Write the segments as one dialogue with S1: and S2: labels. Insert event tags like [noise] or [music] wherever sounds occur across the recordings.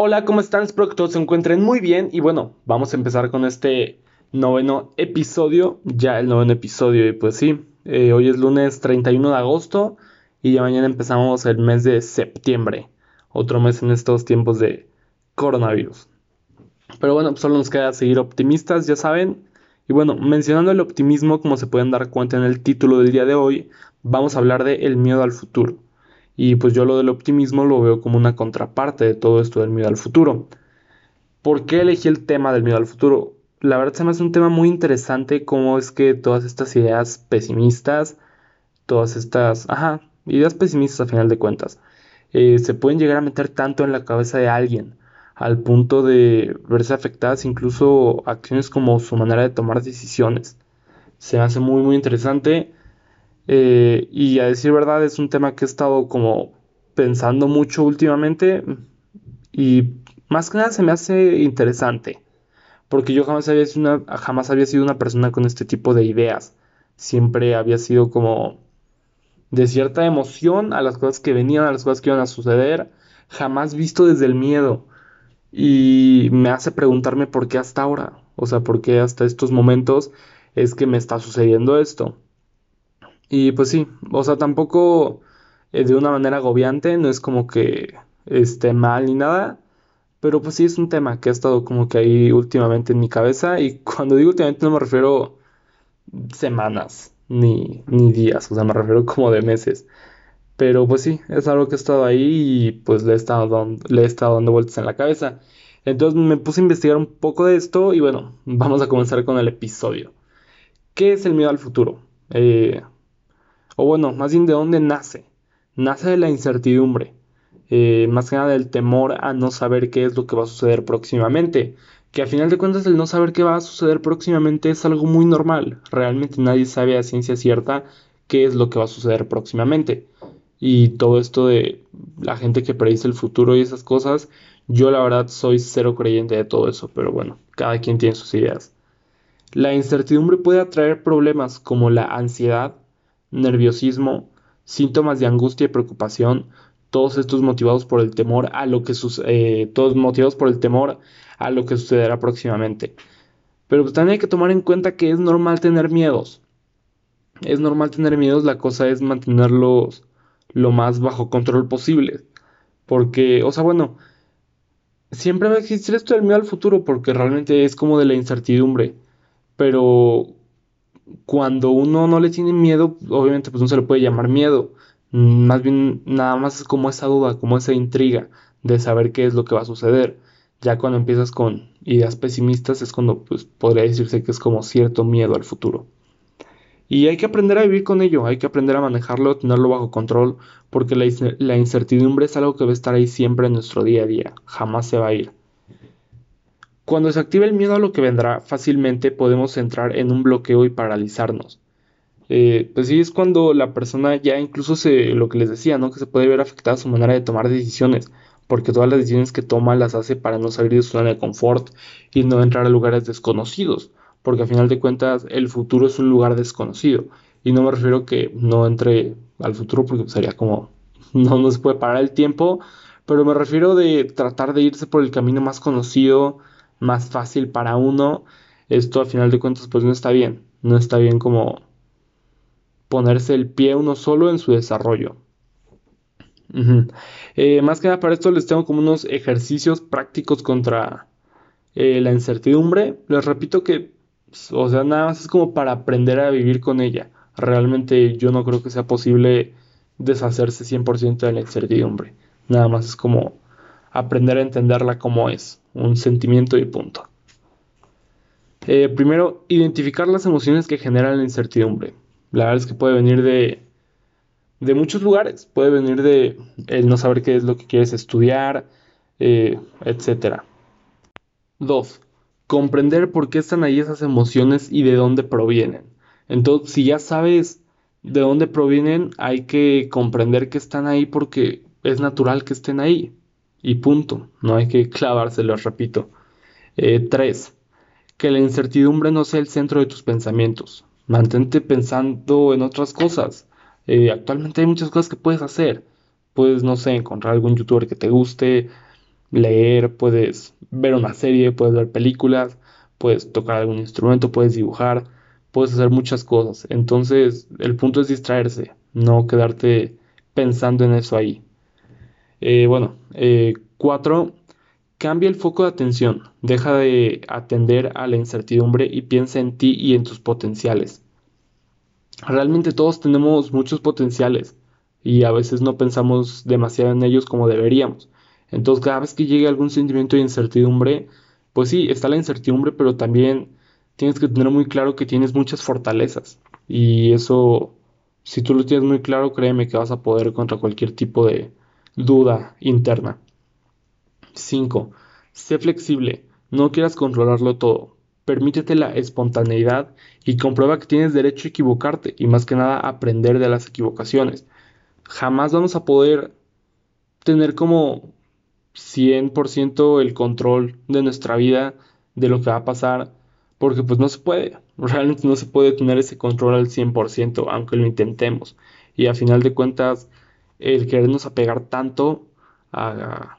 S1: Hola, ¿cómo están? Espero que todos se encuentren muy bien y bueno, vamos a empezar con este noveno episodio, ya el noveno episodio y pues sí, eh, hoy es lunes 31 de agosto y ya mañana empezamos el mes de septiembre, otro mes en estos tiempos de coronavirus. Pero bueno, solo nos queda seguir optimistas, ya saben. Y bueno, mencionando el optimismo, como se pueden dar cuenta en el título del día de hoy, vamos a hablar de el miedo al futuro. Y pues yo lo del optimismo lo veo como una contraparte de todo esto del miedo al futuro. ¿Por qué elegí el tema del miedo al futuro? La verdad se me hace un tema muy interesante cómo es que todas estas ideas pesimistas, todas estas, ideas pesimistas a final de cuentas, eh, se pueden llegar a meter tanto en la cabeza de alguien al punto de verse afectadas incluso acciones como su manera de tomar decisiones. Se me hace muy muy interesante eh, y a decir verdad es un tema que he estado como pensando mucho últimamente y más que nada se me hace interesante porque yo jamás había sido una, jamás había sido una persona con este tipo de ideas. Siempre había sido como de cierta emoción a las cosas que venían, a las cosas que iban a suceder, jamás visto desde el miedo. Y me hace preguntarme por qué hasta ahora, o sea, por qué hasta estos momentos es que me está sucediendo esto. Y pues sí, o sea, tampoco eh, de una manera agobiante, no es como que esté mal ni nada, pero pues sí es un tema que ha estado como que ahí últimamente en mi cabeza y cuando digo últimamente no me refiero semanas ni, ni días, o sea, me refiero como de meses. Pero pues sí, es algo que ha estado ahí y pues le he estado dando, le he estado dando vueltas en la cabeza. Entonces me puse a investigar un poco de esto y bueno, vamos a comenzar con el episodio. ¿Qué es el miedo al futuro? Eh, o bueno, más bien de dónde nace. Nace de la incertidumbre, eh, más que nada del temor a no saber qué es lo que va a suceder próximamente. Que a final de cuentas el no saber qué va a suceder próximamente es algo muy normal. Realmente nadie sabe a ciencia cierta qué es lo que va a suceder próximamente. Y todo esto de la gente que predice el futuro y esas cosas, yo la verdad soy cero creyente de todo eso, pero bueno, cada quien tiene sus ideas. La incertidumbre puede atraer problemas como la ansiedad, nerviosismo, síntomas de angustia y preocupación, todos estos motivados por el temor a lo que eh, todos motivados por el temor a lo que sucederá próximamente. Pero pues también hay que tomar en cuenta que es normal tener miedos. Es normal tener miedos, la cosa es mantenerlos lo más bajo control posible. Porque, o sea, bueno, siempre va a existir esto del miedo al futuro porque realmente es como de la incertidumbre. Pero cuando uno no le tiene miedo, obviamente pues no se le puede llamar miedo. Más bien nada más es como esa duda, como esa intriga de saber qué es lo que va a suceder. Ya cuando empiezas con ideas pesimistas es cuando pues podría decirse que es como cierto miedo al futuro. Y hay que aprender a vivir con ello, hay que aprender a manejarlo, tenerlo bajo control, porque la, la incertidumbre es algo que va a estar ahí siempre en nuestro día a día, jamás se va a ir. Cuando se activa el miedo a lo que vendrá, fácilmente podemos entrar en un bloqueo y paralizarnos. Eh, pues sí, es cuando la persona ya incluso se, lo que les decía, ¿no? Que se puede ver afectada su manera de tomar decisiones, porque todas las decisiones que toma las hace para no salir de su zona de confort y no entrar a lugares desconocidos, porque a final de cuentas el futuro es un lugar desconocido. Y no me refiero que no entre al futuro porque sería como, [laughs] no, no se puede parar el tiempo, pero me refiero de tratar de irse por el camino más conocido, más fácil para uno, esto a final de cuentas pues no está bien. No está bien como ponerse el pie uno solo en su desarrollo. Eh, más que nada para esto les tengo como unos ejercicios prácticos contra eh, la incertidumbre. Les repito que, o sea, nada más es como para aprender a vivir con ella. Realmente yo no creo que sea posible deshacerse 100% de la incertidumbre. Nada más es como aprender a entenderla como es un sentimiento y punto. Eh, primero, identificar las emociones que generan la incertidumbre. La verdad es que puede venir de, de muchos lugares. Puede venir de el no saber qué es lo que quieres estudiar, eh, etc. Dos, comprender por qué están ahí esas emociones y de dónde provienen. Entonces, si ya sabes de dónde provienen, hay que comprender que están ahí porque es natural que estén ahí y punto. No hay que clavárselo, repito. 3. Eh, que la incertidumbre no sea el centro de tus pensamientos. Mantente pensando en otras cosas. Eh, actualmente hay muchas cosas que puedes hacer. Puedes, no sé, encontrar algún youtuber que te guste, leer, puedes ver una serie, puedes ver películas, puedes tocar algún instrumento, puedes dibujar, puedes hacer muchas cosas. Entonces, el punto es distraerse, no quedarte pensando en eso ahí. Eh, bueno, eh, cuatro, cambia el foco de atención, deja de atender a la incertidumbre y piensa en ti y en tus potenciales. Realmente todos tenemos muchos potenciales y a veces no pensamos demasiado en ellos como deberíamos. Entonces cada vez que llegue algún sentimiento de incertidumbre, pues sí, está la incertidumbre, pero también tienes que tener muy claro que tienes muchas fortalezas. Y eso, si tú lo tienes muy claro, créeme que vas a poder contra cualquier tipo de duda interna. 5. Sé flexible, no quieras controlarlo todo. Permítete la espontaneidad y comprueba que tienes derecho a equivocarte y más que nada aprender de las equivocaciones. Jamás vamos a poder tener como 100% el control de nuestra vida, de lo que va a pasar, porque pues no se puede, [laughs] realmente no se puede tener ese control al 100%, aunque lo intentemos. Y a final de cuentas, el querernos apegar tanto a,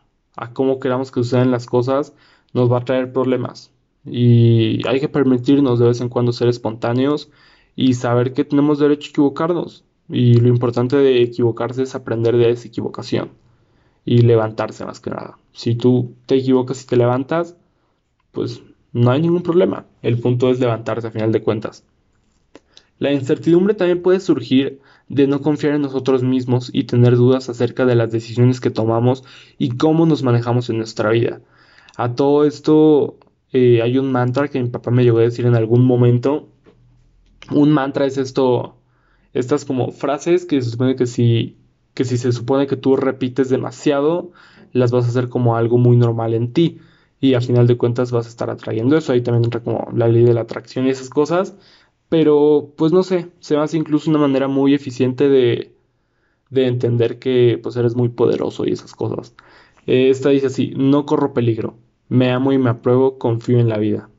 S1: cómo queramos que sucedan las cosas, nos va a traer problemas. Y hay que permitirnos de vez en cuando ser espontáneos y saber que tenemos derecho a equivocarnos. Y lo importante de equivocarse es aprender de esa equivocación y levantarse más que nada. Si tú te equivocas y te levantas, pues no hay ningún problema. El punto es levantarse a final de cuentas. La incertidumbre también puede surgir de no confiar en nosotros mismos y tener dudas acerca de las decisiones que tomamos y cómo nos manejamos en nuestra vida. A todo esto eh, hay un mantra que mi papá me llegó a decir en algún momento. Un mantra es esto, estas como frases que se supone que si, que si se supone que tú repites demasiado, las vas a hacer como algo muy normal en ti. Y al final de cuentas vas a estar atrayendo eso. Ahí también entra como la ley de la atracción y esas cosas. Pero, pues no sé, se me hace incluso una manera muy eficiente de, de entender que pues eres muy poderoso y esas cosas. Eh, esta dice así, no corro peligro, me amo y me apruebo, confío en la vida.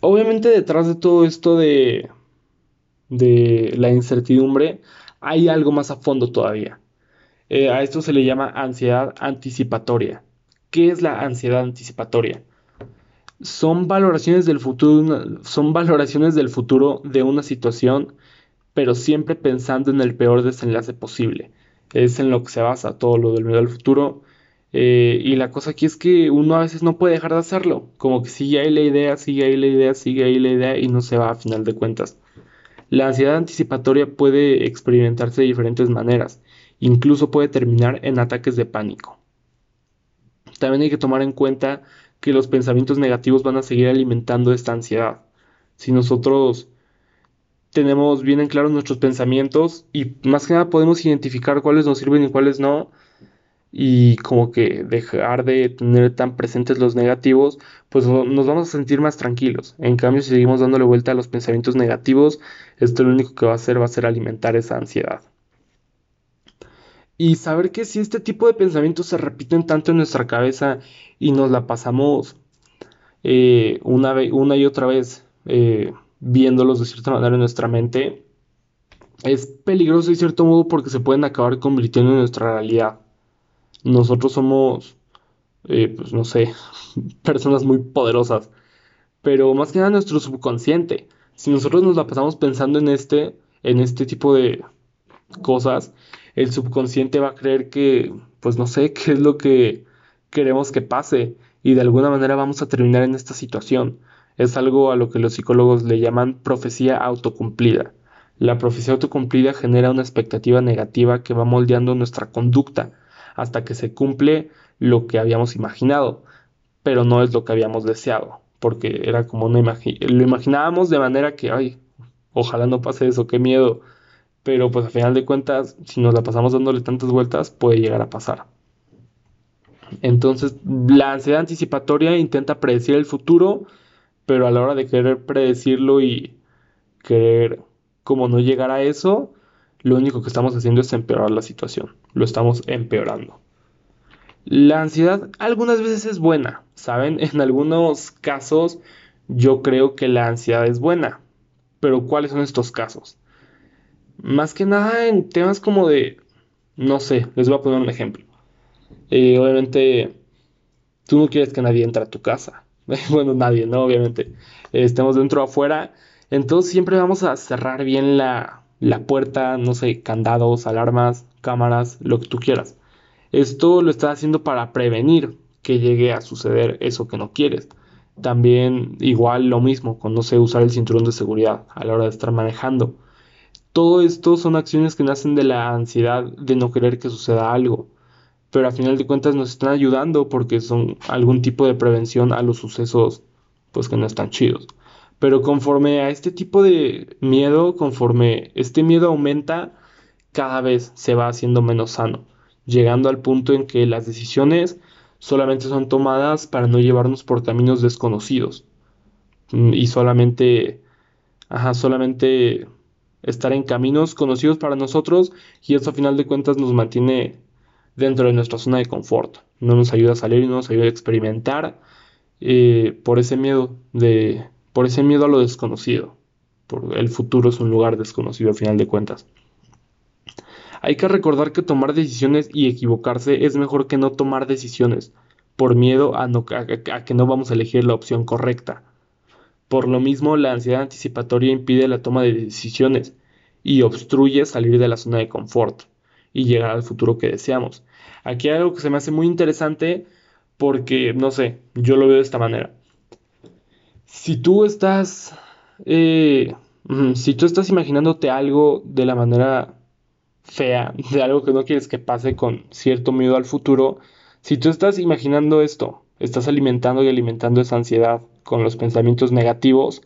S1: Obviamente detrás de todo esto de, de la incertidumbre hay algo más a fondo todavía. Eh, a esto se le llama ansiedad anticipatoria. ¿Qué es la ansiedad anticipatoria? Son valoraciones del futuro, son valoraciones del futuro de una situación, pero siempre pensando en el peor desenlace posible. Es en lo que se basa todo lo del miedo al futuro. Eh, y la cosa aquí es que uno a veces no puede dejar de hacerlo. Como que sigue ahí la idea, sigue ahí la idea, sigue ahí la idea y no se va a final de cuentas. La ansiedad anticipatoria puede experimentarse de diferentes maneras. Incluso puede terminar en ataques de pánico. También hay que tomar en cuenta que los pensamientos negativos van a seguir alimentando esta ansiedad. Si nosotros tenemos bien en claro nuestros pensamientos y más que nada podemos identificar cuáles nos sirven y cuáles no, y como que dejar de tener tan presentes los negativos, pues nos vamos a sentir más tranquilos. En cambio, si seguimos dándole vuelta a los pensamientos negativos, esto lo único que va a hacer va a ser alimentar esa ansiedad. Y saber que si este tipo de pensamientos se repiten tanto en nuestra cabeza y nos la pasamos eh, una, una, y otra vez eh, viéndolos de cierta manera en nuestra mente, es peligroso de cierto modo porque se pueden acabar convirtiendo en nuestra realidad. Nosotros somos, eh, pues no sé, [laughs] personas muy poderosas, pero más que nada nuestro subconsciente. Si nosotros nos la pasamos pensando en este, en este tipo de cosas, el subconsciente va a creer que, pues no sé, [laughs] qué es lo que queremos que pase y de alguna manera vamos a terminar en esta situación. Es algo a lo que los psicólogos le llaman profecía autocumplida. La profecía autocumplida genera una expectativa negativa que va moldeando nuestra conducta hasta que se cumple lo que habíamos imaginado, pero no es lo que habíamos deseado, porque era como una lo imaginábamos de manera que, ay, ojalá no pase eso, qué miedo, pero pues a final de cuentas, si nos la pasamos dándole tantas vueltas, puede llegar a pasar. Entonces, la ansiedad anticipatoria intenta predecir el futuro, pero a la hora de querer predecirlo y querer como no llegar a eso, lo único que estamos haciendo es empeorar la situación. Lo estamos empeorando. La ansiedad algunas veces es buena, ¿saben? [laughs] En algunos casos yo creo que la ansiedad es buena. Pero ¿cuáles son estos casos? Más que nada en temas como de, no sé, les voy a poner un ejemplo. Eh, obviamente, tú no quieres que nadie entre a tu casa. [laughs] bueno, nadie, ¿no? Obviamente. estemos dentro o afuera. Entonces siempre vamos a cerrar bien la, la puerta, no sé, candados, alarmas, cámaras, lo que tú quieras. Esto lo estás haciendo para prevenir que llegue a suceder eso que no quieres. También igual lo mismo con no sé usar el cinturón de seguridad a la hora de estar manejando. Todo esto son acciones que nacen de la ansiedad de no querer que suceda algo, pero a final de cuentas nos están ayudando porque son algún tipo de prevención a los sucesos pues que no están chidos. Pero conforme a este tipo de miedo, conforme este miedo aumenta, cada vez se va haciendo menos sano, llegando al punto en que las decisiones solamente son tomadas para no llevarnos por caminos desconocidos mm, y solamente, ajá, solamente estar en caminos conocidos para nosotros y eso a final de cuentas nos mantiene dentro de nuestra zona de confort, no nos ayuda a salir, no nos ayuda a experimentar eh, por ese miedo de, por ese miedo a lo desconocido, por el futuro es un lugar desconocido a final de cuentas. Hay que recordar que tomar decisiones y equivocarse es mejor que no tomar decisiones, por miedo a, que no vamos a elegir la opción correcta. Por lo mismo, la ansiedad anticipatoria impide la toma de decisiones y obstruye salir de la zona de confort y llegar al futuro que deseamos. Aquí hay algo que se me hace muy interesante porque, no sé, yo lo veo de esta manera. Si tú estás, eh, si tú estás imaginándote algo de la manera fea, de algo que no quieres que pase con cierto miedo al futuro, si tú estás imaginando esto, estás alimentando y alimentando esa ansiedad con los pensamientos negativos,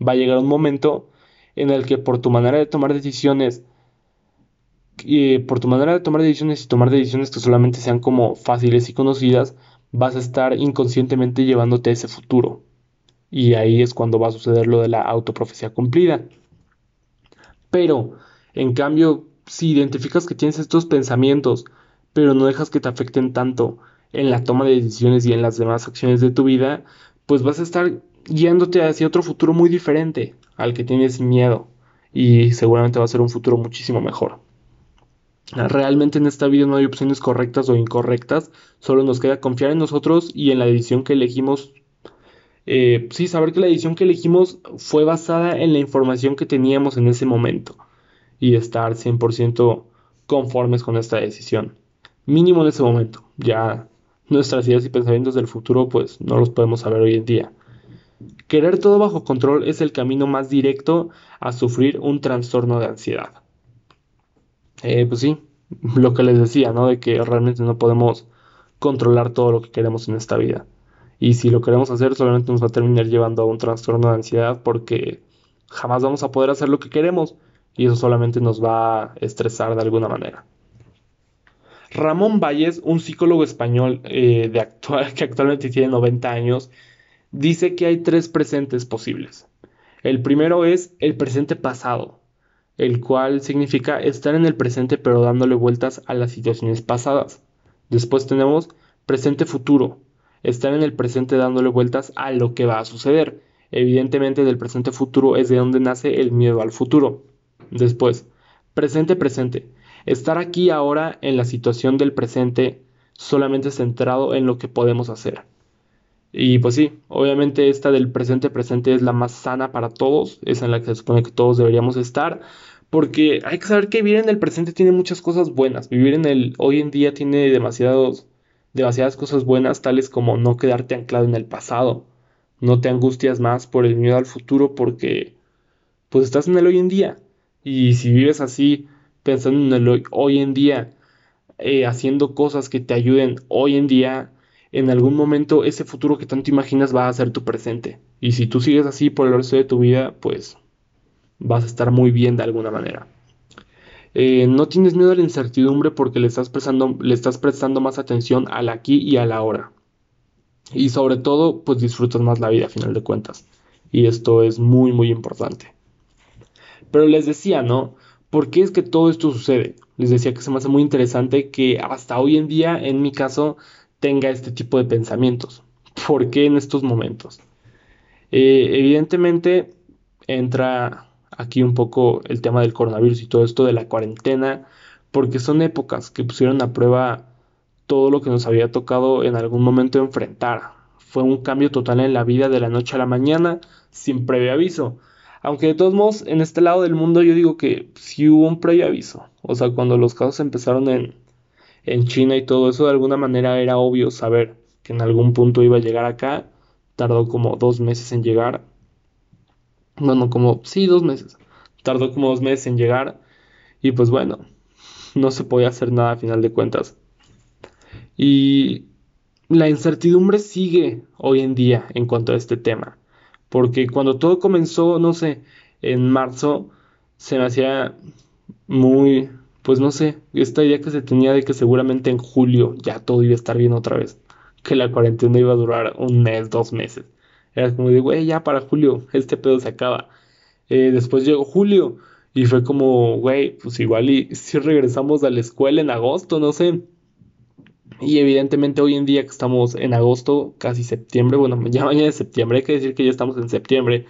S1: va a llegar un momento en el que por tu manera de tomar decisiones, y por tu manera de tomar decisiones y tomar decisiones que solamente sean como fáciles y conocidas, vas a estar inconscientemente llevándote a ese futuro. Y ahí es cuando va a suceder lo de la autoprofecía cumplida. Pero, en cambio, si identificas que tienes estos pensamientos, pero no dejas que te afecten tanto en la toma de decisiones y en las demás acciones de tu vida, pues vas a estar guiándote hacia otro futuro muy diferente al que tienes miedo y seguramente va a ser un futuro muchísimo mejor. Realmente en esta vida no hay opciones correctas o incorrectas, solo nos queda confiar en nosotros y en la decisión que elegimos. Eh, sí, saber que la decisión que elegimos fue basada en la información que teníamos en ese momento y estar 100% conformes con esta decisión. Mínimo en ese momento. Ya nuestras ideas y pensamientos del futuro pues no los podemos saber hoy en día. Querer todo bajo control es el camino más directo a sufrir un trastorno de ansiedad. Eh, pues sí, [laughs] lo que les decía, ¿no? De que realmente no podemos controlar todo lo que queremos en esta vida. Y si lo queremos hacer, solamente nos va a terminar llevando a un trastorno de ansiedad porque jamás vamos a poder hacer lo que queremos y eso solamente nos va a estresar de alguna manera. Ramón Valles, un psicólogo español eh, [laughs] que actualmente tiene 90 años, dice que hay tres presentes posibles. El primero es el presente pasado, el cual significa estar en el presente pero dándole vueltas a las situaciones pasadas. Después tenemos presente futuro, estar en el presente dándole vueltas a lo que va a suceder. Evidentemente del presente futuro es de donde nace el miedo al futuro. Después, presente presente. Estar aquí ahora en la situación del presente solamente centrado en lo que podemos hacer. Y pues sí, obviamente esta del presente presente es la más sana para todos, es en la que se supone que todos deberíamos estar, porque hay que saber que vivir en el presente tiene muchas cosas buenas, vivir en el hoy en día tiene demasiados, demasiadas cosas buenas, tales como no quedarte anclado en el pasado, no te angustias más por el miedo al futuro porque pues estás en el hoy en día, y si vives así, pensando en el hoy, en día, eh, haciendo cosas que te ayuden hoy en día, en algún momento ese futuro que tanto imaginas va a ser tu presente. Y si tú sigues así por el resto de tu vida, pues vas a estar muy bien de alguna manera. Eh, no tienes miedo a la incertidumbre porque le estás, prestando, le estás prestando más atención al aquí y al ahora. Y sobre todo, pues disfrutas más la vida a final de cuentas. Y esto es muy, muy importante. Pero les decía, ¿no? ¿Por qué es que todo esto sucede? Les decía que se me hace muy interesante que hasta hoy en día, en mi caso, tenga este tipo de pensamientos. ¿Por qué en estos momentos? Eh, evidentemente entra aquí un poco el tema del coronavirus y todo esto de la cuarentena, porque son épocas que pusieron a prueba todo lo que nos había tocado en algún momento enfrentar. Fue un cambio total en la vida de la noche a la mañana, sin previo aviso. Aunque de todos modos, en este lado del mundo yo digo que sí hubo un previo aviso. O sea, cuando los casos empezaron en, en China y todo eso, de alguna manera era obvio saber que en algún punto iba a llegar acá. Tardó como dos meses en llegar. Bueno, como, sí, dos meses. Tardó como dos meses en llegar. Y pues bueno, no se podía hacer nada a final de cuentas. Y la incertidumbre sigue hoy en día en cuanto a este tema. Porque cuando todo comenzó, no sé, en marzo, se me hacía muy, pues no sé, esta idea que se tenía de que seguramente en julio ya todo iba a estar bien otra vez. Que la cuarentena iba a durar un mes, dos meses. Era como de, güey, ya para julio, este pedo se acaba. Eh, después llegó julio y fue como, güey, pues igual y si regresamos a la escuela en agosto, no sé. Y evidentemente hoy en día que estamos en agosto, casi septiembre, bueno, [laughs] ya mañana es septiembre, hay que decir que ya estamos en septiembre,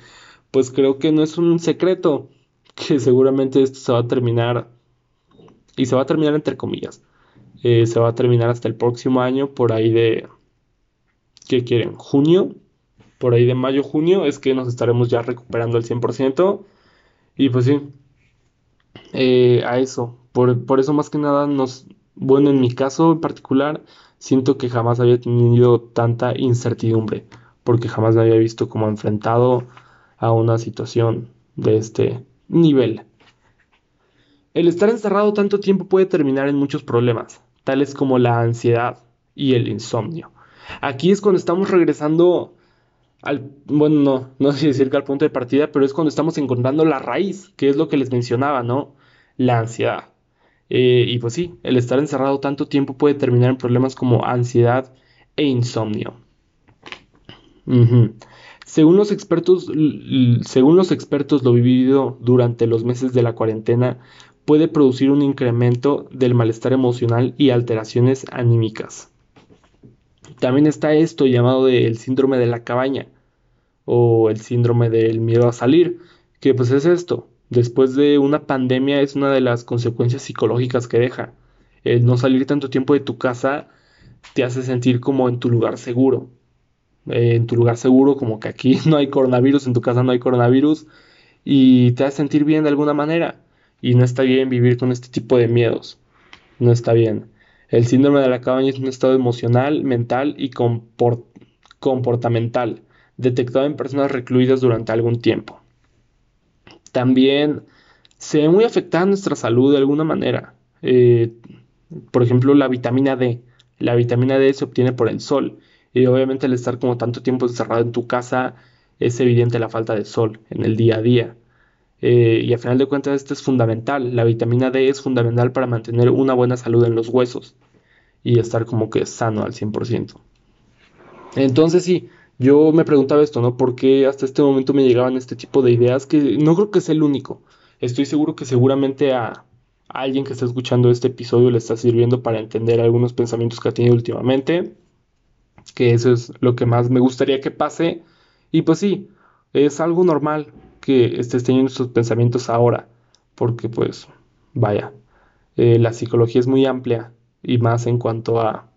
S1: pues creo que no es un secreto que seguramente esto se va a terminar, y se va a terminar entre comillas, eh, se va a terminar hasta el próximo año, por ahí de, ¿qué quieren? Junio, por ahí de mayo, junio, es que nos estaremos ya recuperando al 100%, y pues sí, eh, a eso, por, por eso más que nada nos, bueno, en mi caso en particular, siento que jamás había tenido tanta incertidumbre, porque jamás me había visto como enfrentado a una situación de este nivel. El estar encerrado tanto tiempo puede terminar en muchos problemas, tales como la ansiedad y el insomnio. Aquí es cuando estamos regresando al, bueno, no, [laughs] no sé decir al punto de partida, pero es cuando estamos encontrando la raíz, que es lo que les mencionaba, ¿no? La ansiedad. Eh, y pues sí, el estar encerrado tanto tiempo puede terminar en problemas como ansiedad e insomnio. Según los expertos, según los expertos, lo vivido durante los meses de la cuarentena puede producir un incremento del malestar emocional y alteraciones anímicas. También está esto llamado el síndrome de la cabaña o el síndrome del miedo a salir, que pues es esto, después de una pandemia es una de las consecuencias psicológicas que deja. El no salir tanto tiempo de tu casa te hace sentir como en tu lugar seguro. Eh, en tu lugar seguro, como que aquí [laughs] no hay coronavirus, en tu casa no hay coronavirus, y te hace sentir bien de alguna manera. Y no está bien vivir con este tipo de miedos. No está bien. El síndrome de la cabaña es un estado emocional, mental y comportamental detectado en personas recluidas durante algún tiempo también se ve muy afectada nuestra salud de alguna manera. Eh, por ejemplo, la vitamina D. La vitamina D se obtiene por el sol. Y obviamente al estar como tanto tiempo encerrado en tu casa, es evidente la falta de sol en el día a día. Eh, y a final de cuentas esto es fundamental. La vitamina D es fundamental para mantener una buena salud en los huesos y estar como que sano al 100%. Entonces sí, yo me preguntaba esto, ¿no? ¿Por qué hasta este momento me llegaban este tipo de ideas? Que no creo que sea el único. Estoy seguro que seguramente a, alguien que está escuchando este episodio le está sirviendo para entender algunos pensamientos que ha tenido últimamente. Que eso es lo que más me gustaría que pase. Y pues sí, es algo normal que estés teniendo estos pensamientos ahora. Porque pues, vaya, eh, la psicología es muy amplia y más en cuanto a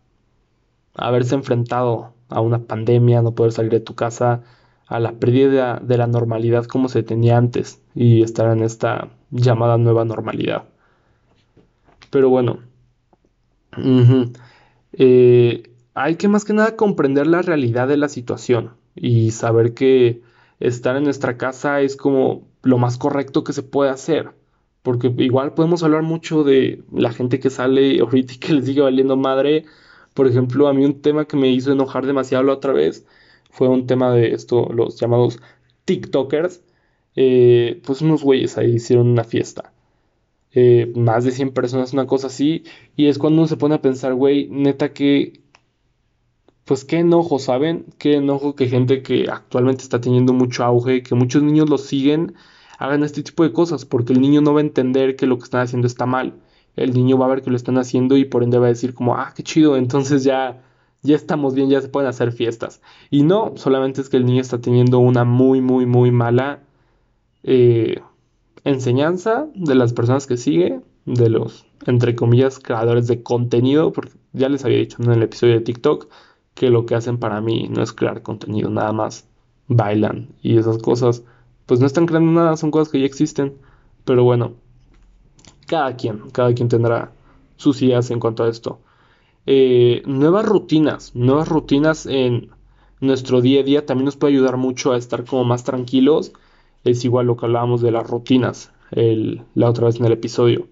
S1: haberse enfrentado a una pandemia, no poder salir de tu casa, a la pérdida de la normalidad como se tenía antes y estar en esta llamada nueva normalidad. Pero bueno, eh, hay que más que nada comprender la realidad de la situación y saber que estar en nuestra casa es como lo más correcto que se puede hacer. Porque igual podemos hablar mucho de la gente que sale ahorita y que les sigue valiendo madre por ejemplo, a mí un tema que me hizo enojar demasiado la otra vez fue un tema de esto, los llamados TikTokers. Eh, pues unos güeyes ahí hicieron una fiesta. Eh, más de 100 personas, una cosa así. Y es cuando uno se pone a pensar, güey, neta que... Pues qué enojo, ¿saben? Qué enojo que gente que actualmente está teniendo mucho auge, que muchos niños lo siguen, hagan este tipo de cosas, porque el niño no va a entender que lo que están haciendo está mal el niño va a ver que lo están haciendo y por ende va a decir como, ah, qué chido, entonces ya, ya estamos bien, ya se pueden hacer fiestas. Y no, solamente es que el niño está teniendo una muy, muy, muy mala eh, enseñanza de las personas que sigue de los, entre comillas, creadores de contenido, porque ya les había dicho en el episodio de TikTok que lo que hacen para mí no es crear contenido, nada más bailan y esas cosas, pues no están creando nada, son cosas que ya existen, pero bueno, cada quien, cada quien tendrá sus ideas en cuanto a esto. Eh, nuevas rutinas, nuevas rutinas en nuestro día a día también nos puede ayudar mucho a estar como más tranquilos. Es igual lo que hablábamos de las rutinas la otra vez en el episodio.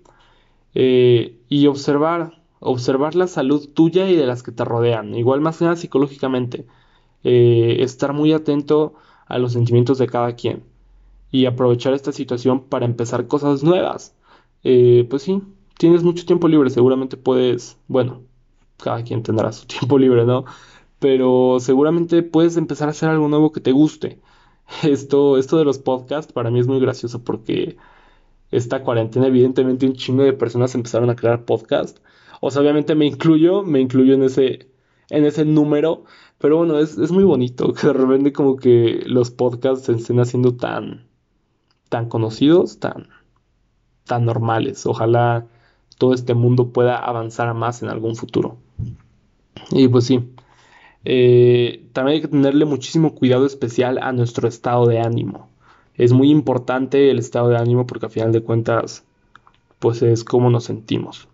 S1: Eh, y observar, observar la salud tuya y de las que te rodean. Igual más que nada psicológicamente. Eh, estar muy atento a los sentimientos de cada quien. Y aprovechar esta situación para empezar cosas nuevas. Pues sí, tienes mucho tiempo libre, seguramente puedes, bueno, cada quien tendrá su [laughs] tiempo libre, ¿no? Pero seguramente puedes empezar a hacer algo nuevo que te guste. [laughs] Esto, esto de los podcasts para mí es muy gracioso porque esta cuarentena evidentemente un chingo de personas empezaron a crear podcasts. O sea, obviamente me incluyo, me incluyo en ese, en ese número. Pero bueno, es, es muy bonito [laughs] que de repente como que los podcasts se estén haciendo tan, tan conocidos, tan, tan normales. Ojalá todo este mundo pueda avanzar más en algún futuro. Y pues sí, eh, también hay que tenerle muchísimo cuidado especial a nuestro estado de ánimo. Es muy importante el estado de ánimo porque a final de cuentas, pues es cómo nos sentimos.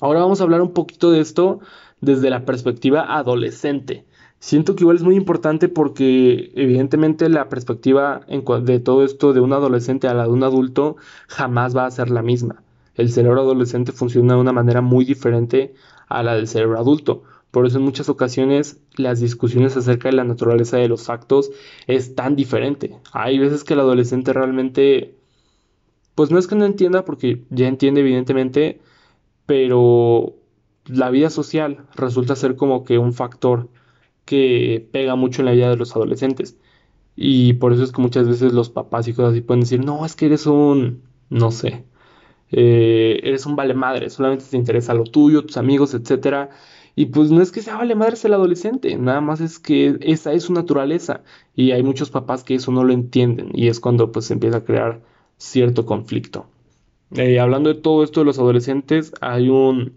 S1: Ahora vamos a hablar un poquito de esto desde la perspectiva adolescente. Siento que igual es muy importante porque evidentemente la perspectiva de todo esto de un adolescente a la de un adulto jamás va a ser la misma el cerebro adolescente funciona de una manera muy diferente a la del cerebro adulto. Por eso en muchas ocasiones las discusiones acerca de la naturaleza de los actos es tan diferente. Hay veces que el adolescente realmente, pues no es que no entienda, porque ya entiende evidentemente, pero la vida social resulta ser como que un factor que pega mucho en la vida de los adolescentes. Y por eso es que muchas veces los papás y cosas así pueden decir, no, es que eres un, no sé, eh, eres un vale madre, solamente te interesa lo tuyo, tus amigos, etcétera. Y pues no es que sea vale madre el adolescente, nada más es que esa es su naturaleza. Y hay muchos papás que eso no lo entienden y es cuando pues se empieza a crear cierto conflicto. Eh, hablando de todo esto de los adolescentes, hay un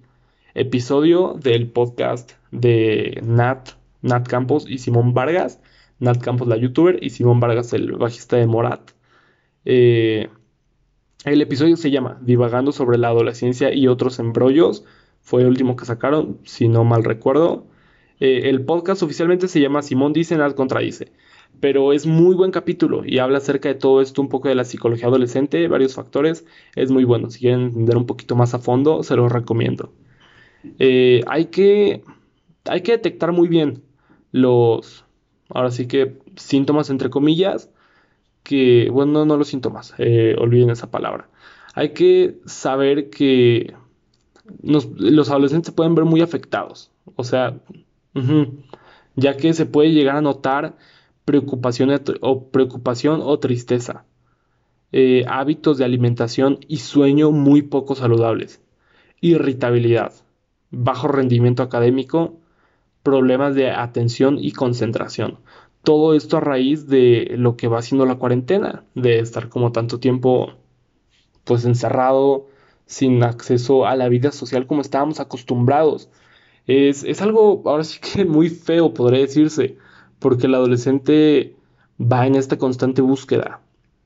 S1: episodio del podcast de Nat, Nat Campos y Simón Vargas. Nat Campos, la youtuber, y Simón Vargas, el bajista de Morat. Eh, el episodio se llama Divagando sobre la adolescencia y otros embrollos. Fue el último que sacaron, si no mal recuerdo. Eh, el podcast oficialmente se llama Simón dice, nada contradice. Pero es muy buen capítulo y habla acerca de todo esto, un poco de la psicología adolescente, varios factores. Es muy bueno. Si quieren entender un poquito más a fondo, se los recomiendo. Eh, hay, que, hay que detectar muy bien los, ahora sí que, síntomas entre comillas que, bueno, no, los síntomas, eh, olviden esa palabra. Hay que saber que los adolescentes se pueden ver muy afectados, o sea, ya que se puede llegar a notar preocupación o, preocupación o tristeza, eh, hábitos de alimentación y sueño muy poco saludables, irritabilidad, bajo rendimiento académico, problemas de atención y concentración todo esto a raíz de lo que va haciendo la cuarentena, de estar como tanto tiempo pues encerrado, sin acceso a la vida social como estábamos acostumbrados. Es, es algo ahora sí que muy feo, podría decirse, porque el adolescente va en esta constante búsqueda,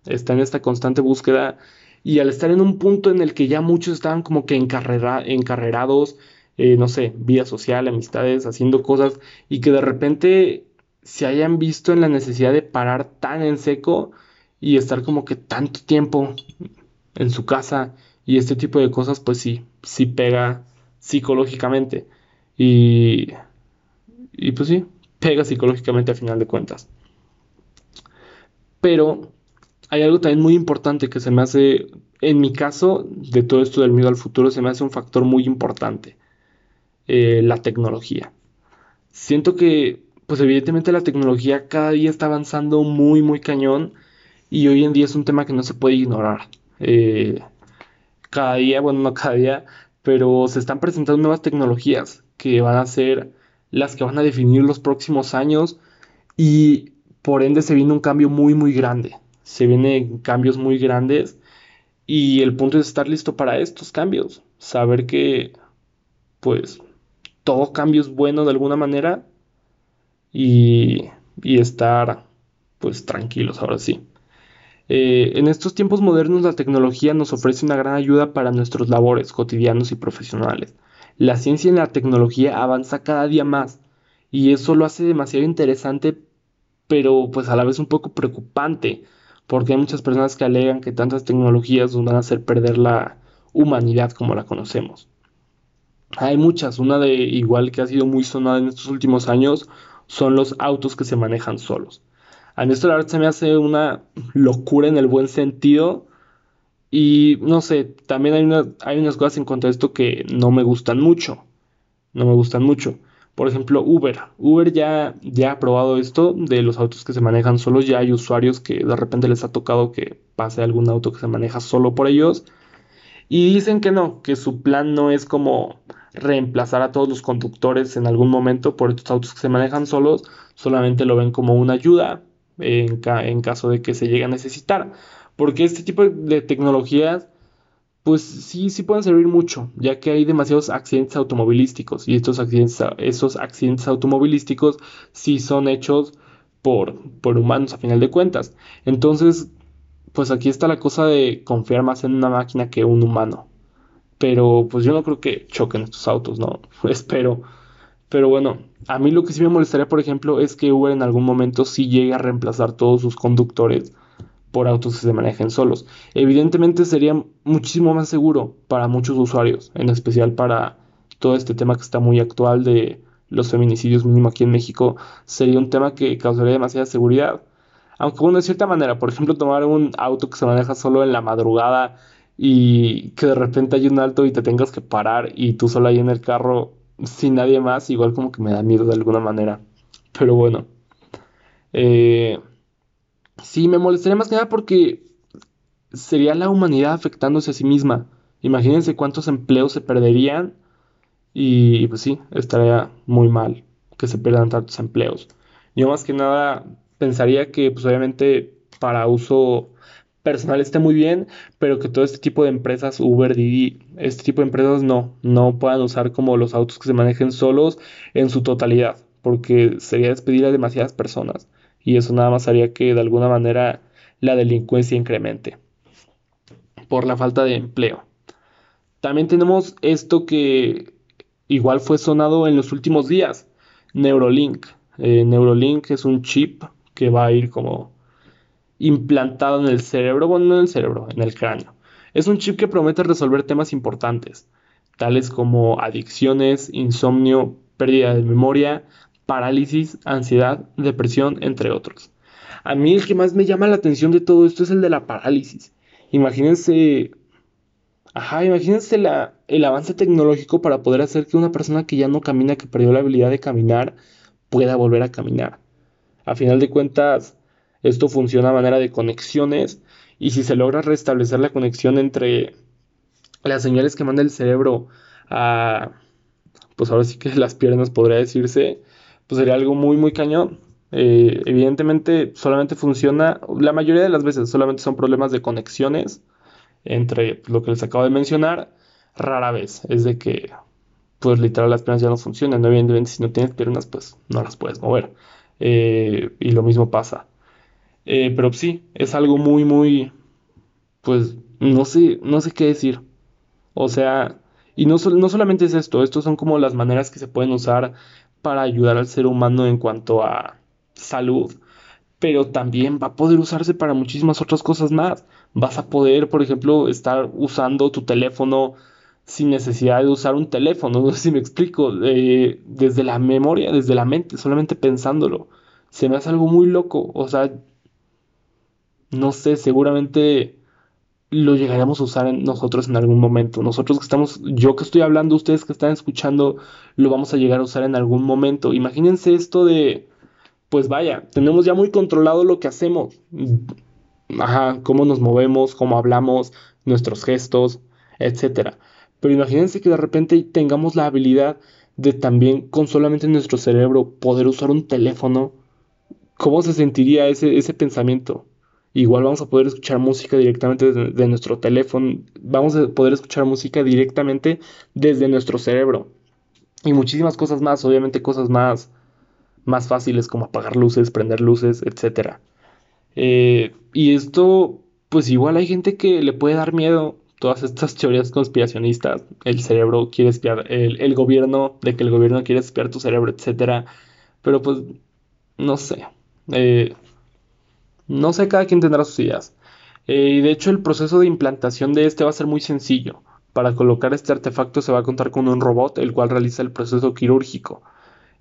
S1: está en esta constante búsqueda y al estar en un punto en el que ya muchos estaban como que encarrera, encarrerados, eh, no sé, vida social, amistades, haciendo cosas y que de repente se hayan visto en la necesidad de parar tan en seco y estar como que tanto tiempo en su casa y este tipo de cosas, pues sí, sí pega psicológicamente. Y, y pues sí, pega psicológicamente a final de cuentas. Pero hay algo también muy importante que se me hace, en mi caso, de todo esto del miedo al futuro, se me hace un factor muy importante. Eh, la tecnología. Siento que pues evidentemente la tecnología cada día está avanzando muy, muy cañón y hoy en día es un tema que no se puede ignorar. Eh, cada día, bueno, no cada día, pero se están presentando nuevas tecnologías que van a ser las que van a definir los próximos años y por ende se viene un cambio muy, muy grande. Se vienen cambios muy grandes Y el punto es estar listo para estos cambios, saber que pues todo cambio es bueno de alguna manera y, y estar pues tranquilos ahora sí. Eh, en estos tiempos modernos la tecnología nos ofrece una gran ayuda para nuestros labores cotidianos y profesionales. La ciencia y la tecnología avanza cada día más y eso lo hace demasiado interesante pero pues a la vez un poco preocupante porque hay muchas personas que alegan que tantas tecnologías nos van a hacer perder la humanidad como la conocemos. Hay muchas, una de igual que ha sido muy sonada en estos últimos años son los autos que se manejan solos. A mí esto la verdad se me hace una locura en el buen sentido. Y no sé, también hay, hay unas cosas en cuanto a esto que no me gustan mucho. No me gustan mucho. Por ejemplo, Uber. Uber ya, ya ha probado esto de los autos que se manejan solos. Ya hay usuarios que de repente les ha tocado que pase algún auto que se maneja solo por ellos. Y dicen que no, que su plan no es como reemplazar a todos los conductores en algún momento por estos autos que se manejan solos. Solamente lo ven como una ayuda en, caso de que se llegue a necesitar. Porque este tipo de tecnologías, pues sí, sí pueden servir mucho, ya que hay demasiados accidentes automovilísticos y estos accidentes, esos accidentes automovilísticos sí son hechos por, por humanos a final de cuentas. Entonces, pues aquí está la cosa de confiar más en una máquina que un humano. Pero pues yo no creo que choquen estos autos, no, [laughs] espero. Pero bueno, a mí lo que sí me molestaría, por ejemplo, es que Uber en algún momento sí llegue a reemplazar todos sus conductores por autos que se manejen solos. Evidentemente sería muchísimo más seguro para muchos usuarios, en especial para todo este tema que está muy actual de los feminicidios mínimo aquí en México, sería un tema que causaría demasiada seguridad. Aunque bueno, de cierta manera, por ejemplo, tomar un auto que se maneja solo en la madrugada y que de repente hay un alto y te tengas que parar y tú solo ahí en el carro sin nadie más, igual como que me da miedo de alguna manera. Pero bueno. Eh, sí, me molestaría más que nada porque sería la humanidad afectándose a sí misma. Imagínense cuántos empleos se perderían y pues sí, estaría muy mal que se pierdan tantos empleos. Yo más que nada pensaría que pues obviamente para uso personal esté muy bien, pero que todo este tipo de empresas, Uber, Didi, este tipo de empresas no, no puedan usar como los autos que se manejen solos en su totalidad, porque sería despedir a demasiadas personas y eso nada más haría que de alguna manera la delincuencia incremente por la falta de empleo. También tenemos esto que igual fue sonado en los últimos días, Neurolink. Eh, Neurolink es un chip que va a ir como implantado en el cerebro, bueno, no en el cerebro, en el cráneo. Es un chip que promete resolver temas importantes, tales como adicciones, insomnio, pérdida de memoria, parálisis, ansiedad, depresión, entre otros. A mí el que más me llama la atención de todo esto es el de la parálisis. Imagínense, ajá, imagínense la, el avance tecnológico para poder hacer que una persona que ya no camina, que perdió la habilidad de caminar, pueda volver a caminar. A final de cuentas, esto funciona a manera de conexiones y si se logra restablecer la conexión entre las señales que manda el cerebro a, pues ahora sí que las piernas podría decirse, pues sería algo muy, muy cañón. Eh, evidentemente solamente funciona, la mayoría de las veces solamente son problemas de conexiones entre lo que les acabo de mencionar, rara vez es de que pues literal las piernas ya no funcionan, evidentemente si no tienes piernas pues no las puedes mover eh, y lo mismo pasa. Eh, pero sí, es algo muy, muy, pues, no sé, no sé qué decir. O sea, y no, no solamente es esto, estos son como las maneras que se pueden usar para ayudar al ser humano en cuanto a salud, pero también va a poder usarse para muchísimas otras cosas más. Vas a poder, por ejemplo, estar usando tu teléfono sin necesidad de usar un teléfono, [laughs] no sé si me explico, eh, desde la memoria, desde la mente, solamente pensándolo. Se me hace algo muy loco, o sea, no sé, seguramente lo llegaremos a usar en nosotros en algún momento. Nosotros que estamos, yo que estoy hablando, ustedes que están escuchando, lo vamos a llegar a usar en algún momento. Imagínense esto de, pues vaya, tenemos ya muy controlado lo que hacemos. Ajá, cómo nos movemos, cómo hablamos, nuestros gestos, etcétera. Pero imagínense que de repente tengamos la habilidad de también con solamente nuestro cerebro poder usar un teléfono. ¿Cómo se sentiría ese, ese pensamiento? Igual vamos a poder escuchar música directamente de, nuestro teléfono. Vamos a poder escuchar música directamente desde nuestro cerebro. Y muchísimas cosas más, obviamente cosas más, más fáciles como apagar luces, prender luces, etc. Eh, y esto, pues igual hay gente que le puede dar miedo todas estas [laughs] teorías conspiracionistas, el cerebro quiere espiar, el, gobierno, de que el gobierno quiere espiar tu cerebro, etc. Pero pues, no sé. Eh, no sé, cada quien tendrá sus ideas. Eh, de hecho el proceso de implantación de este va a ser muy sencillo. Para colocar este artefacto se va a contar con un robot, el cual realiza el proceso quirúrgico.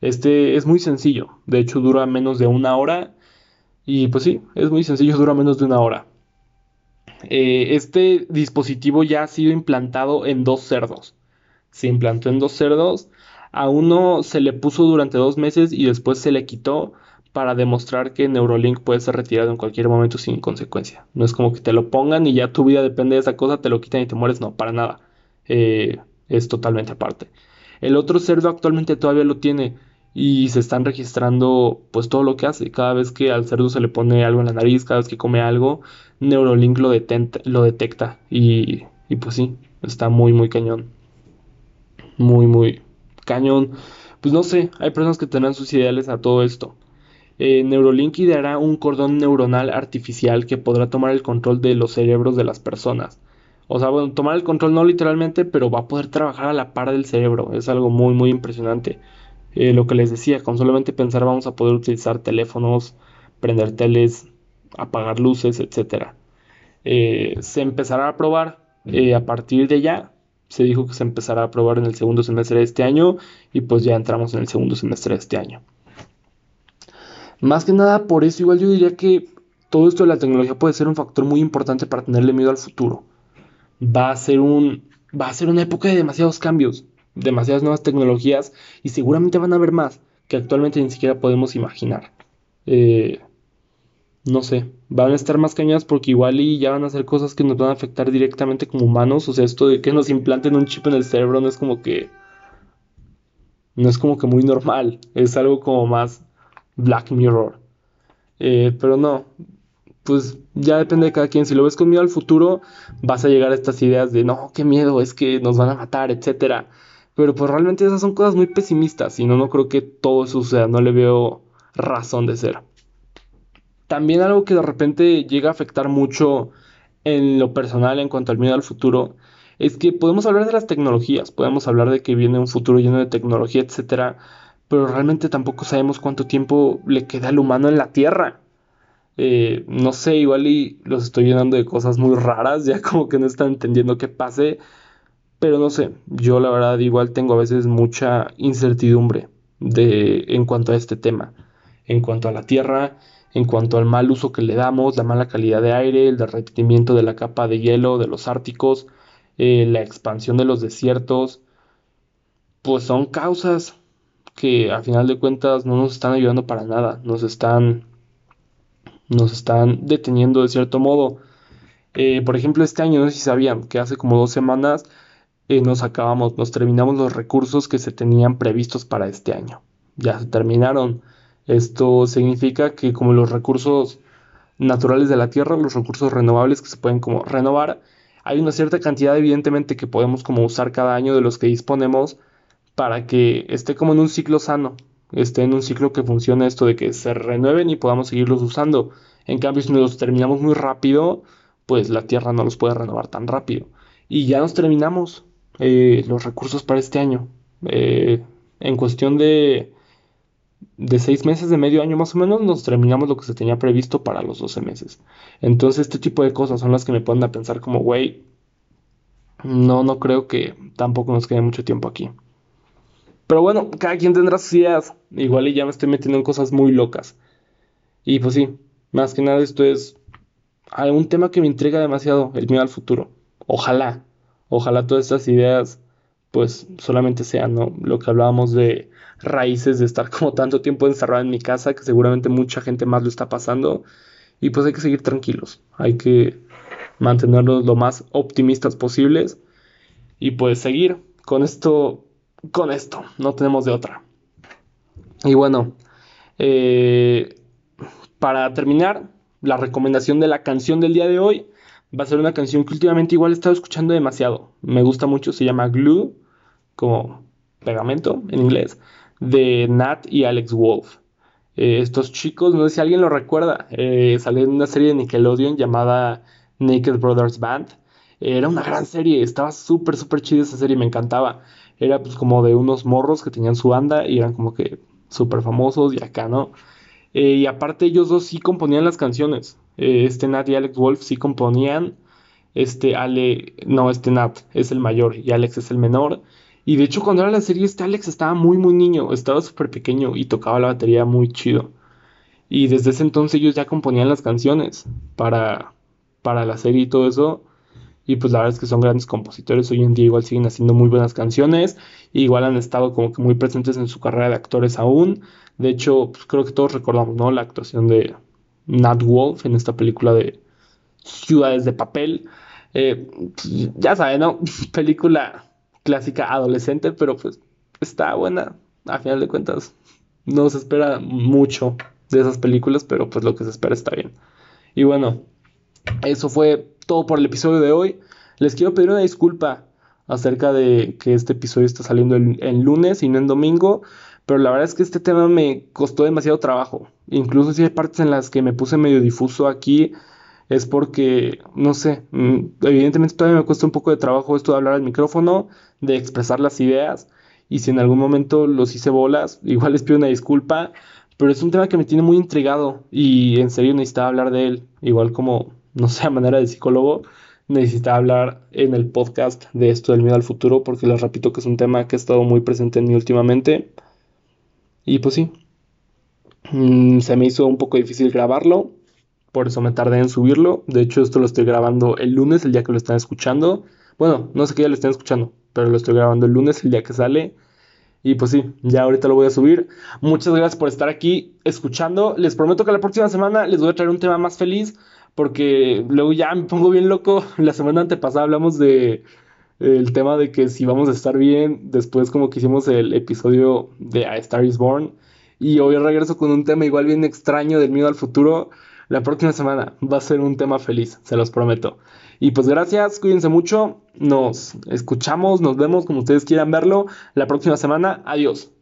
S1: Este es muy sencillo, de hecho dura menos de una hora. Y pues sí, es muy sencillo, dura menos de una hora. Eh, este dispositivo ya ha sido implantado en dos cerdos. Se implantó en dos cerdos. A uno se le puso durante dos meses y después se le quitó para demostrar que Neurolink puede ser retirado en cualquier momento sin consecuencia. No es como que te lo pongan y ya tu vida depende de esa cosa, te lo quitan y te mueres. No, para nada. Eh, es totalmente aparte. El otro cerdo actualmente todavía lo tiene y se están registrando pues todo lo que hace. Cada vez que al cerdo se le pone algo en la nariz, cada vez que come algo, Neurolink lo, lo detecta y, y pues sí, está muy muy cañón. Muy muy cañón. Pues no sé, hay personas que tendrán sus ideales a todo esto. Eh, Neurolink ideará un cordón neuronal artificial que podrá tomar el control de los cerebros de las personas. O sea, bueno, tomar el control no literalmente, pero va a poder trabajar a la par del cerebro. Es algo muy, muy impresionante. Eh, lo que les decía, con solamente pensar vamos a poder utilizar teléfonos, prender teles, apagar luces, etc. Eh, se empezará a probar a partir de ya. Se dijo que se empezará a probar en el segundo semestre de este año y pues ya entramos en el segundo semestre de este año. Más que nada, por eso igual yo diría que todo esto de la tecnología puede ser un factor muy importante para tenerle miedo al futuro. Va a ser un va a ser una época de demasiados cambios, demasiadas nuevas tecnologías y seguramente van a haber más que actualmente ni siquiera podemos imaginar. Eh, no sé, van a estar más cañadas porque igual y ya van a hacer cosas que nos van a afectar directamente como humanos. O sea, esto de que nos implanten un chip en el cerebro no es como que. No es como que muy normal. Es algo como más Black Mirror. Eh, pero no, pues ya depende de cada quien. Si lo ves con miedo al futuro, vas a llegar a estas ideas de no, qué miedo, es que nos van a matar, etcétera. Pero pues realmente esas son cosas muy pesimistas y no, no creo que todo eso suceda, no le veo razón de ser. También algo que de repente llega a afectar mucho en lo personal en cuanto al miedo al futuro es que podemos hablar de las tecnologías, podemos hablar de que viene un futuro lleno de tecnología, etcétera, pero realmente tampoco sabemos cuánto tiempo le queda al humano en la Tierra. Eh, no sé, igual y los estoy llenando de cosas muy raras, ya [laughs] como que no están entendiendo qué pase, pero no sé, yo la verdad igual tengo a veces mucha incertidumbre de, en cuanto a este tema, en cuanto a la Tierra, en cuanto al mal uso que le damos, la mala calidad de aire, el derretimiento de la capa de hielo de los árticos, eh, la expansión de los desiertos, pues son causas que a final de cuentas no nos están ayudando para nada, nos están, nos están deteniendo de cierto modo. Eh, por ejemplo, este año, no sé si sabían que hace como dos semanas eh, nos acabamos, nos terminamos los recursos que se tenían previstos para este año. Ya se terminaron. Esto significa que como los recursos naturales de la Tierra, los recursos renovables que se pueden como renovar, hay una cierta cantidad evidentemente que podemos como usar cada año de los que disponemos para que esté como en un ciclo sano, esté en un ciclo que funcione esto de que se renueven y podamos seguirlos usando. En cambio, si nos los terminamos muy rápido, pues la Tierra no los puede renovar tan rápido. Y ya nos terminamos eh, los recursos para este año. Eh, en cuestión de, de seis meses, de medio año más o menos, nos terminamos lo que se tenía previsto para los 12 meses. Entonces, este tipo de cosas son las que me ponen a pensar como, güey, no, no creo que tampoco nos quede mucho tiempo aquí. Pero bueno, cada quien tendrá sus ideas. Igual y ya me estoy metiendo en cosas muy locas. Y pues sí, más que nada esto es algún tema que me intriga demasiado, el miedo al futuro. Ojalá, ojalá todas estas ideas pues solamente sean, ¿no? Lo que hablábamos de raíces, de estar como tanto tiempo encerrado en mi casa, que seguramente mucha gente más lo está pasando. Y pues hay que seguir tranquilos, hay que mantenernos lo más optimistas posibles y pues seguir. Con esto con esto, no tenemos de otra. Y bueno, eh, para terminar, la recomendación de la canción del día de hoy va a ser una canción que últimamente igual he estado escuchando demasiado. Me gusta mucho, se llama Glue, como pegamento en inglés, de Nat y Alex Wolf. Eh, estos chicos, no sé si alguien lo recuerda, eh, salió en una serie de Nickelodeon llamada Naked Brothers Band. Era una gran serie, estaba súper, súper chida esa serie, me encantaba. Era pues como de unos morros que tenían su banda y eran como que súper famosos y acá, ¿no? Eh, y aparte ellos dos sí componían las canciones. este Nat y Alex Wolf sí componían. Este Ale, no, este Nat es el mayor y Alex es el menor. Y de hecho, cuando era la serie, este Alex estaba muy, muy niño, estaba súper pequeño y tocaba la batería muy chido. Y desde ese entonces ellos ya componían las canciones para, para la serie y todo eso. Y pues la verdad es que son grandes compositores. Hoy en día igual siguen haciendo muy buenas canciones. igual han estado como que muy presentes en su carrera de actores aún. De hecho, pues creo que todos recordamos, ¿no? La actuación de Nat Wolf en esta película de Ciudades de Papel. Eh, pues, ya saben, ¿no? [laughs] película clásica adolescente, pero pues está buena. A final de cuentas, no se espera mucho de esas películas, pero pues lo que se espera está bien. Y bueno, eso fue todo por el episodio de hoy. Les quiero pedir una disculpa acerca de que este episodio está saliendo en, lunes y no en domingo, pero la verdad es que este tema me costó demasiado trabajo. Incluso si hay partes en las que me puse medio difuso aquí, es porque, no sé, mm, evidentemente todavía me cuesta un poco de trabajo esto de hablar al micrófono, de expresar las ideas, y si en algún momento los hice bolas, [laughs] igual les pido una disculpa, pero es un tema que me tiene muy intrigado y en serio necesitaba hablar de él, igual como, [laughs] no sé, a manera de psicólogo, necesitaba hablar en el podcast de esto del miedo al futuro, porque les repito que es un tema que ha estado muy presente en mí últimamente. Y pues sí, mm, se me hizo un poco difícil grabarlo, por eso me tardé en subirlo. De hecho, esto lo estoy grabando el lunes, el día que lo están escuchando. Bueno, no sé qué día lo están escuchando, pero lo estoy grabando el lunes, el día que sale. Y pues sí, ya ahorita lo voy a subir. Muchas gracias por estar aquí escuchando. Les prometo que la próxima semana les voy a traer un tema más feliz, porque luego ya me pongo bien loco. [laughs] La semana antepasada hablamos de el tema de que si vamos a estar bien, después como que hicimos el episodio de A Star is Born. Y hoy regreso con un tema igual bien extraño del miedo al futuro. La próxima semana va a ser un tema feliz, se los prometo. Y pues gracias, cuídense mucho, nos escuchamos, nos vemos como ustedes quieran verlo la próxima semana. Adiós.